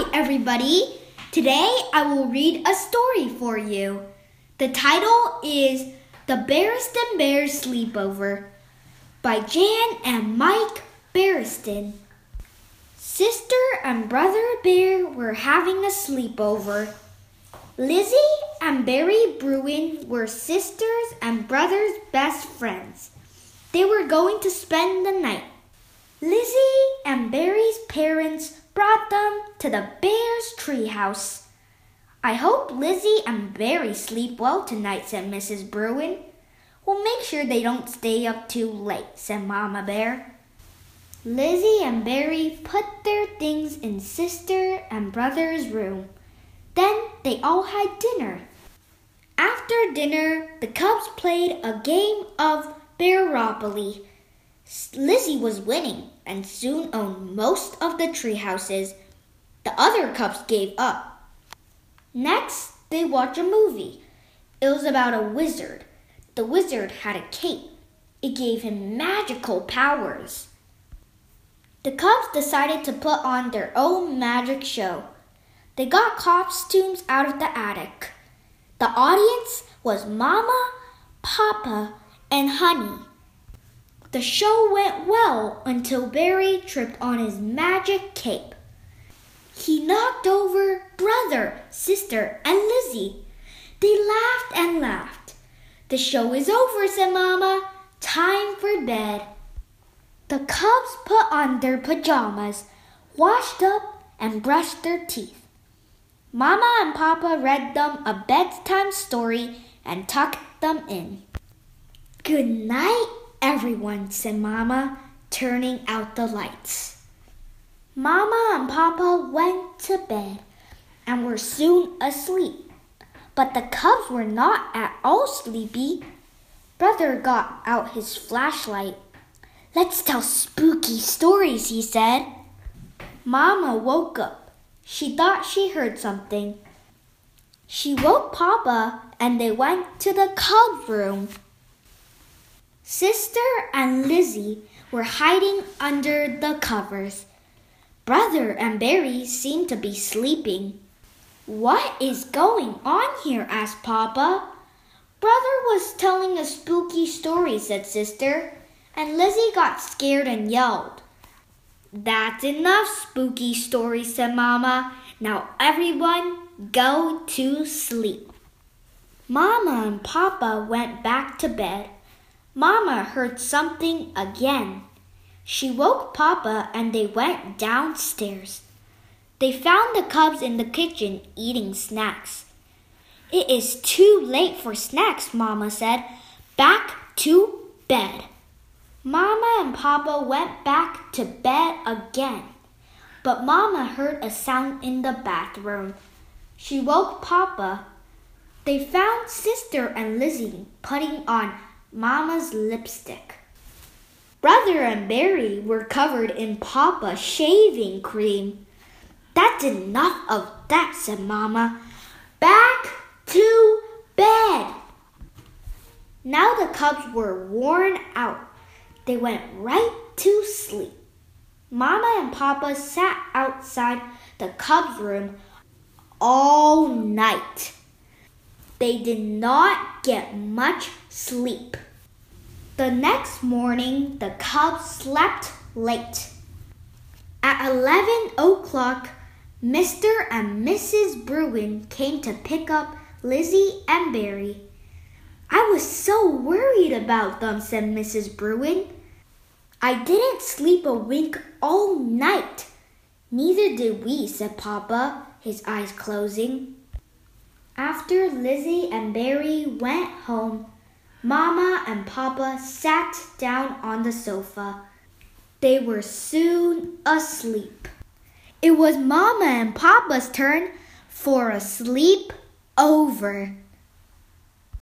Hi, everybody. Today I will read a story for you. The title is The Berenstain Bears Sleepover by Jan and Mike Berenstain. Sister and brother bear were having a sleepover. Lizzie and Barry Bruin were sisters and brothers' best friends. They were going to spend the night. Lizzie and Barry's parents brought them to the bear's treehouse. I hope Lizzie and Barry sleep well tonight, said Mrs. Bruin. We'll make sure they don't stay up too late, said Mama Bear. Lizzie and Barry put their things in sister and brother's room. Then they all had dinner. After dinner, the cubs played a game of Bearopoly. Lizzie was winning and soon owned most of the tree houses. The other cubs gave up. Next, they watched a movie. It was about a wizard. The wizard had a cape. It gave him magical powers. The cubs decided to put on their own magic show. They got costumes out of the attic. The audience was Mama, Papa, and Honey. The show went well until Barry tripped on his magic cape. He knocked over brother, sister, and Lizzie. They laughed and laughed. The show is over, said Mama. Time for bed. The cubs put on their pajamas, washed up, and brushed their teeth. Mama and Papa read them a bedtime story and tucked them in. Good night, everyone, said Mama, turning out the lights. Mama and Papa went to bed and were soon asleep. But the cubs were not at all sleepy. Brother got out his flashlight. Let's tell spooky stories, he said. Mama woke up. She thought she heard something. She woke Papa and they went to the cub room. Sister and Lizzie were hiding under the covers. Brother and Barry seemed to be sleeping. What is going on here? asked Papa. Brother was telling a spooky story, said Sister, and Lizzie got scared and yelled. That's enough spooky stories, said Mama. Now everyone go to sleep. Mama and Papa went back to bed. Mama heard something again. She woke Papa and they went downstairs. They found the cubs in the kitchen eating snacks. It is too late for snacks, Mama said. Back to bed. Mama and Papa went back to bed again. But Mama heard a sound in the bathroom. She woke Papa. They found Sister and Lizzie putting on Mama's lipstick. Brother and Barry were covered in Papa's shaving cream. That's enough of that, said Mama. Back to bed. Now the cubs were worn out. They went right to sleep. Mama and Papa sat outside the cubs' room all night. They did not get much sleep. The next morning, the cubs slept late. At 11 o'clock, Mr. and Mrs. Bruin came to pick up Lizzie and Barry. I was so worried about them, said Mrs. Bruin. I didn't sleep a wink all night. Neither did we, said Papa, his eyes closing. After Lizzie and Barry went home, Mama and Papa sat down on the sofa. They were soon asleep. It was Mama and Papa's turn for a sleep over.